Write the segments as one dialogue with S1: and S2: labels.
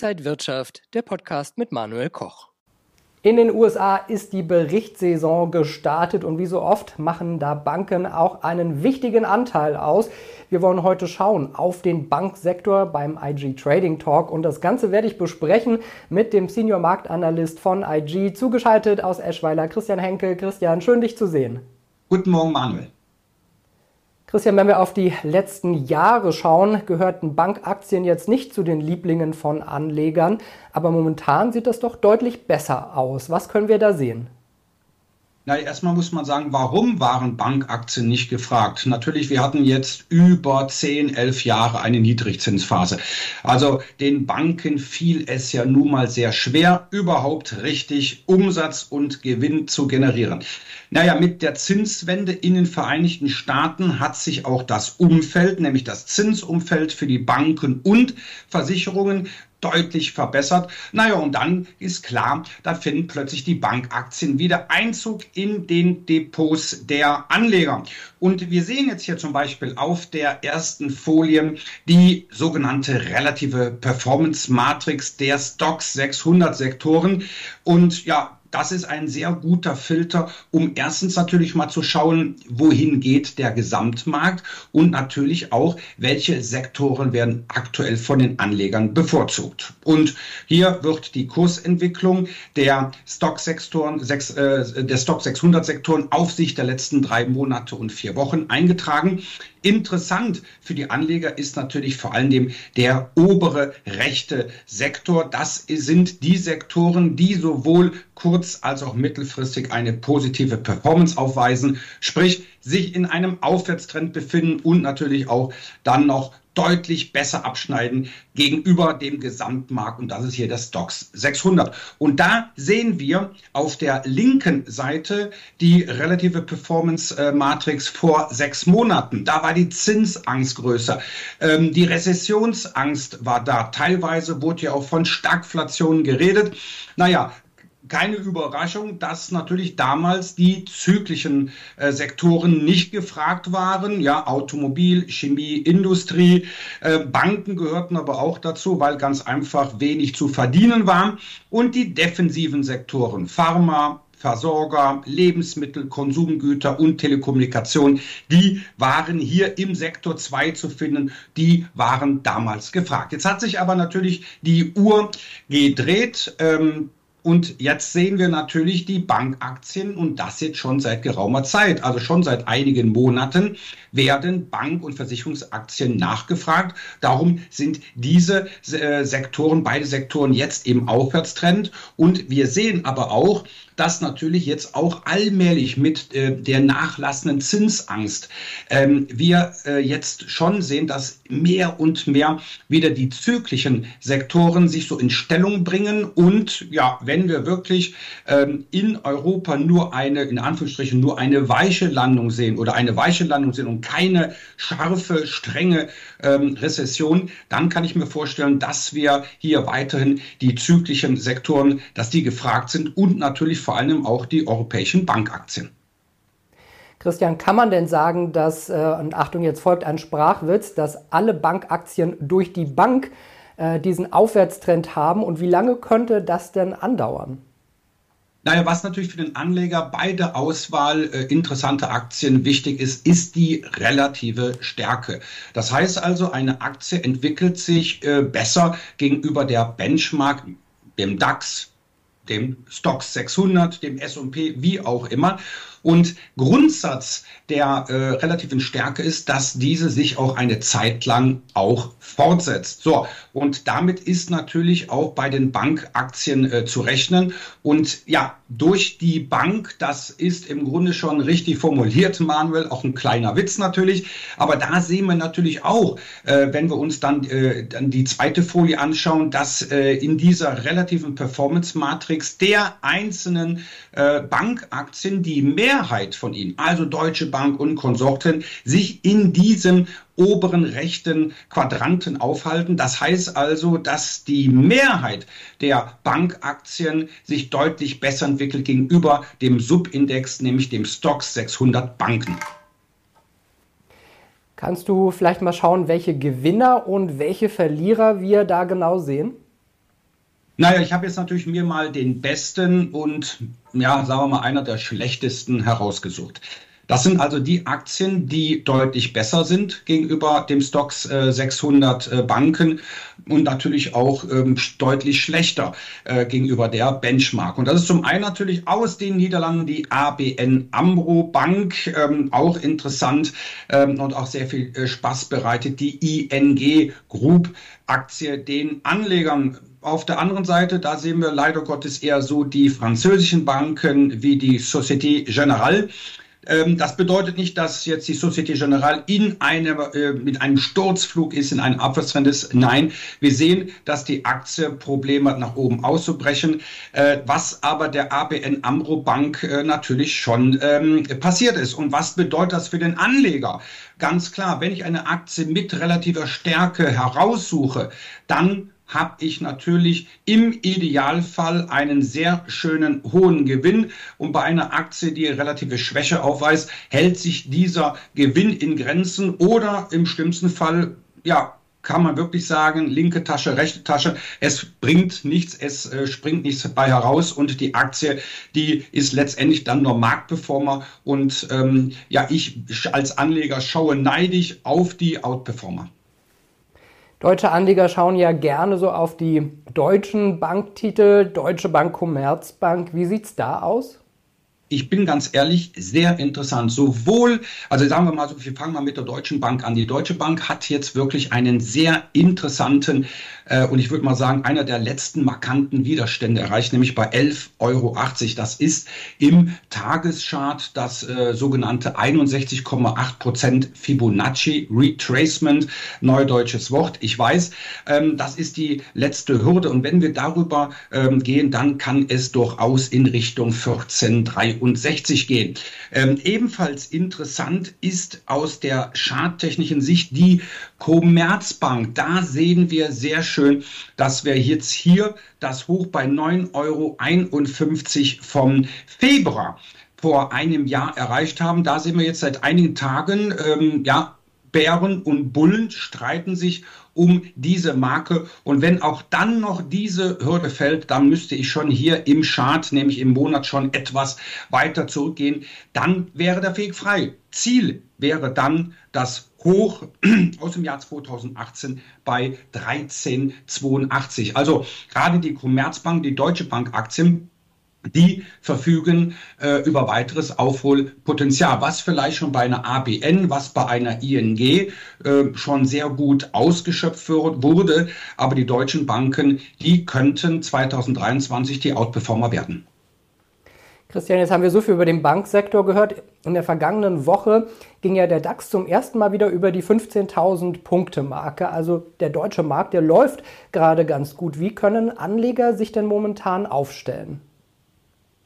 S1: Inside Wirtschaft, der Podcast mit Manuel Koch.
S2: In den USA ist die Berichtssaison gestartet und wie so oft machen da Banken auch einen wichtigen Anteil aus. Wir wollen heute schauen auf den Banksektor beim IG Trading Talk und das Ganze werde ich besprechen mit dem Senior Marktanalyst von IG, zugeschaltet aus Eschweiler, Christian Henkel. Christian, schön dich zu sehen.
S3: Guten Morgen, Manuel.
S2: Christian, wenn wir auf die letzten Jahre schauen, gehörten Bankaktien jetzt nicht zu den Lieblingen von Anlegern, aber momentan sieht das doch deutlich besser aus. Was können wir da sehen?
S3: Na, erstmal muss man sagen, warum waren Bankaktien nicht gefragt? Natürlich, wir hatten jetzt über 10, 11 Jahre eine Niedrigzinsphase. Also den Banken fiel es ja nun mal sehr schwer, überhaupt richtig Umsatz und Gewinn zu generieren. Naja, mit der Zinswende in den Vereinigten Staaten hat sich auch das Umfeld, nämlich das Zinsumfeld für die Banken und Versicherungen deutlich verbessert. Naja, und dann ist klar, da finden plötzlich die Bankaktien wieder Einzug in den Depots der Anleger. Und wir sehen jetzt hier zum Beispiel auf der ersten Folie die sogenannte relative Performance Matrix der Stocks 600 Sektoren. Und ja, das ist ein sehr guter Filter, um erstens natürlich mal zu schauen, wohin geht der Gesamtmarkt und natürlich auch, welche Sektoren werden aktuell von den Anlegern bevorzugt. Und hier wird die Kursentwicklung der Stock-Sektoren, äh, der Stock 600 Sektoren auf Sicht der letzten drei Monate und vier Wochen eingetragen. Interessant für die Anleger ist natürlich vor allem der obere rechte Sektor. Das sind die Sektoren, die sowohl kurz- als auch mittelfristig eine positive Performance aufweisen, sprich sich in einem Aufwärtstrend befinden und natürlich auch dann noch deutlich besser abschneiden gegenüber dem Gesamtmarkt. Und das ist hier der Stocks 600. Und da sehen wir auf der linken Seite die relative Performance äh, Matrix vor sechs Monaten. Da war die Zinsangst größer. Ähm, die Rezessionsangst war da. Teilweise wurde ja auch von Stagflation geredet. Naja, keine Überraschung, dass natürlich damals die zyklischen äh, Sektoren nicht gefragt waren. Ja, Automobil, Chemie, Industrie, äh, Banken gehörten aber auch dazu, weil ganz einfach wenig zu verdienen war. Und die defensiven Sektoren, Pharma, Versorger, Lebensmittel, Konsumgüter und Telekommunikation, die waren hier im Sektor 2 zu finden, die waren damals gefragt. Jetzt hat sich aber natürlich die Uhr gedreht. Ähm, und jetzt sehen wir natürlich die Bankaktien und das jetzt schon seit geraumer Zeit, also schon seit einigen Monaten werden Bank- und Versicherungsaktien nachgefragt. Darum sind diese äh, Sektoren, beide Sektoren jetzt im Aufwärtstrend. Und wir sehen aber auch, dass natürlich jetzt auch allmählich mit äh, der nachlassenden Zinsangst ähm, wir äh, jetzt schon sehen, dass mehr und mehr wieder die zyklischen Sektoren sich so in Stellung bringen. Und ja, wenn wir wirklich ähm, in Europa nur eine, in Anführungsstrichen, nur eine weiche Landung sehen oder eine weiche Landung sehen und keine scharfe, strenge ähm, Rezession, dann kann ich mir vorstellen, dass wir hier weiterhin die zyklischen Sektoren, dass die gefragt sind und natürlich vor allem auch die europäischen Bankaktien.
S2: Christian, kann man denn sagen, dass, äh, und Achtung, jetzt folgt ein Sprachwitz, dass alle Bankaktien durch die Bank äh, diesen Aufwärtstrend haben und wie lange könnte das denn andauern?
S3: Naja, was natürlich für den Anleger bei der Auswahl äh, interessanter Aktien wichtig ist, ist die relative Stärke. Das heißt also, eine Aktie entwickelt sich äh, besser gegenüber der Benchmark, dem DAX, dem Stocks 600, dem S&P, wie auch immer. Und Grundsatz der äh, relativen Stärke ist, dass diese sich auch eine Zeit lang auch fortsetzt. So, und damit ist natürlich auch bei den Bankaktien äh, zu rechnen. Und ja, durch die Bank, das ist im Grunde schon richtig formuliert, Manuel, auch ein kleiner Witz natürlich. Aber da sehen wir natürlich auch, äh, wenn wir uns dann, äh, dann die zweite Folie anschauen, dass äh, in dieser relativen Performance-Matrix der einzelnen äh, Bankaktien die Mehrheit von ihnen, also Deutsche Bank und Konsorten, sich in diesem oberen rechten Quadranten aufhalten. Das heißt also, dass die Mehrheit der Bankaktien sich deutlich besser entwickelt gegenüber dem Subindex, nämlich dem Stocks 600 Banken.
S2: Kannst du vielleicht mal schauen, welche Gewinner und welche Verlierer wir da genau sehen?
S3: Naja, ich habe jetzt natürlich mir mal den besten und, ja, sagen wir mal, einer der schlechtesten herausgesucht. Das sind also die Aktien, die deutlich besser sind gegenüber dem Stocks äh, 600 äh, Banken und natürlich auch ähm, deutlich schlechter äh, gegenüber der Benchmark. Und das ist zum einen natürlich aus den Niederlanden die ABN Amro Bank, ähm, auch interessant ähm, und auch sehr viel äh, Spaß bereitet, die ING Group Aktie den Anlegern auf der anderen Seite, da sehen wir leider Gottes eher so die französischen Banken wie die Société Générale. Ähm, das bedeutet nicht, dass jetzt die Societe Generale in eine, äh, mit einem Sturzflug ist, in einem Abwärtstrend ist. Nein, wir sehen, dass die Aktie Probleme hat, nach oben auszubrechen, äh, was aber der ABN Amro Bank äh, natürlich schon ähm, passiert ist. Und was bedeutet das für den Anleger? Ganz klar, wenn ich eine Aktie mit relativer Stärke heraussuche, dann habe ich natürlich im Idealfall einen sehr schönen hohen Gewinn. Und bei einer Aktie, die relative Schwäche aufweist, hält sich dieser Gewinn in Grenzen oder im schlimmsten Fall, ja, kann man wirklich sagen, linke Tasche, rechte Tasche, es bringt nichts, es äh, springt nichts dabei heraus und die Aktie, die ist letztendlich dann nur Marktperformer und ähm, ja, ich als Anleger schaue neidisch auf die Outperformer.
S2: Deutsche Anleger schauen ja gerne so auf die deutschen Banktitel, Deutsche Bank, Commerzbank. Wie sieht es da aus?
S3: ich bin ganz ehrlich, sehr interessant. Sowohl, also sagen wir mal so, wir fangen mal mit der Deutschen Bank an. Die Deutsche Bank hat jetzt wirklich einen sehr interessanten und ich würde mal sagen, einer der letzten markanten Widerstände erreicht, nämlich bei 11,80 Euro. Das ist im Tageschart das äh, sogenannte 61,8 Prozent Fibonacci Retracement, neudeutsches Wort. Ich weiß, ähm, das ist die letzte Hürde und wenn wir darüber ähm, gehen, dann kann es durchaus in Richtung 14,3 63 gehen. Ähm, ebenfalls interessant ist aus der charttechnischen Sicht die Commerzbank. Da sehen wir sehr schön, dass wir jetzt hier das Hoch bei 9,51 Euro vom Februar vor einem Jahr erreicht haben. Da sehen wir jetzt seit einigen Tagen, ähm, ja, Bären und Bullen streiten sich um diese Marke. Und wenn auch dann noch diese Hürde fällt, dann müsste ich schon hier im Chart, nämlich im Monat schon etwas weiter zurückgehen. Dann wäre der Weg frei. Ziel wäre dann das Hoch aus dem Jahr 2018 bei 1382. Also gerade die Commerzbank, die Deutsche Bank Aktien die verfügen äh, über weiteres Aufholpotenzial, was vielleicht schon bei einer ABN, was bei einer ING äh, schon sehr gut ausgeschöpft wurde. Aber die deutschen Banken, die könnten 2023 die Outperformer werden.
S2: Christian, jetzt haben wir so viel über den Banksektor gehört. In der vergangenen Woche ging ja der DAX zum ersten Mal wieder über die 15.000 Punkte Marke. Also der deutsche Markt, der läuft gerade ganz gut. Wie können Anleger sich denn momentan aufstellen?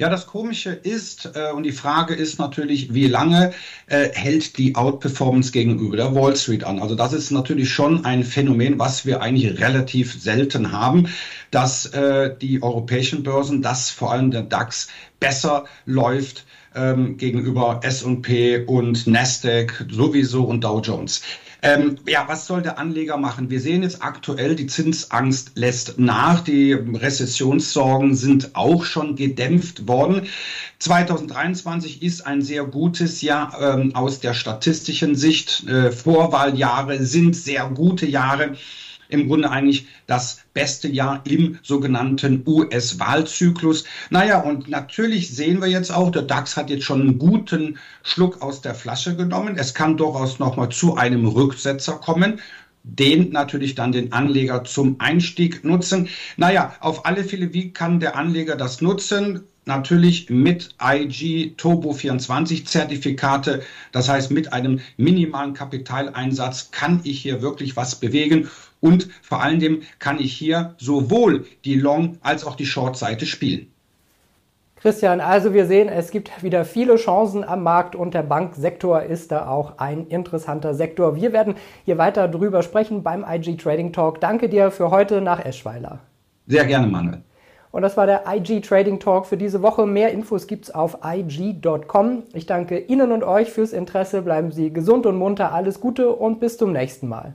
S3: Ja, das Komische ist, äh, und die Frage ist natürlich, wie lange äh, hält die Outperformance gegenüber der Wall Street an? Also das ist natürlich schon ein Phänomen, was wir eigentlich relativ selten haben, dass äh, die europäischen Börsen, dass vor allem der DAX besser läuft ähm, gegenüber S&P und Nasdaq sowieso und Dow Jones. Ähm, ja, was soll der Anleger machen? Wir sehen jetzt aktuell, die Zinsangst lässt nach. Die Rezessionssorgen sind auch schon gedämpft worden. 2023 ist ein sehr gutes Jahr ähm, aus der statistischen Sicht. Äh, Vorwahljahre sind sehr gute Jahre im Grunde eigentlich das beste Jahr im sogenannten US-Wahlzyklus. Naja, und natürlich sehen wir jetzt auch, der DAX hat jetzt schon einen guten Schluck aus der Flasche genommen. Es kann durchaus nochmal zu einem Rücksetzer kommen den natürlich dann den Anleger zum Einstieg nutzen. Naja, auf alle Fälle, wie kann der Anleger das nutzen? Natürlich mit IG Turbo 24 Zertifikate. Das heißt, mit einem minimalen Kapitaleinsatz kann ich hier wirklich was bewegen und vor allem kann ich hier sowohl die Long- als auch die Short-Seite spielen.
S2: Christian, also wir sehen, es gibt wieder viele Chancen am Markt und der Banksektor ist da auch ein interessanter Sektor. Wir werden hier weiter drüber sprechen beim IG Trading Talk. Danke dir für heute nach Eschweiler.
S3: Sehr gerne, Manuel.
S2: Und das war der IG Trading Talk für diese Woche. Mehr Infos gibt es auf IG.com. Ich danke Ihnen und euch fürs Interesse. Bleiben Sie gesund und munter. Alles Gute und bis zum nächsten Mal.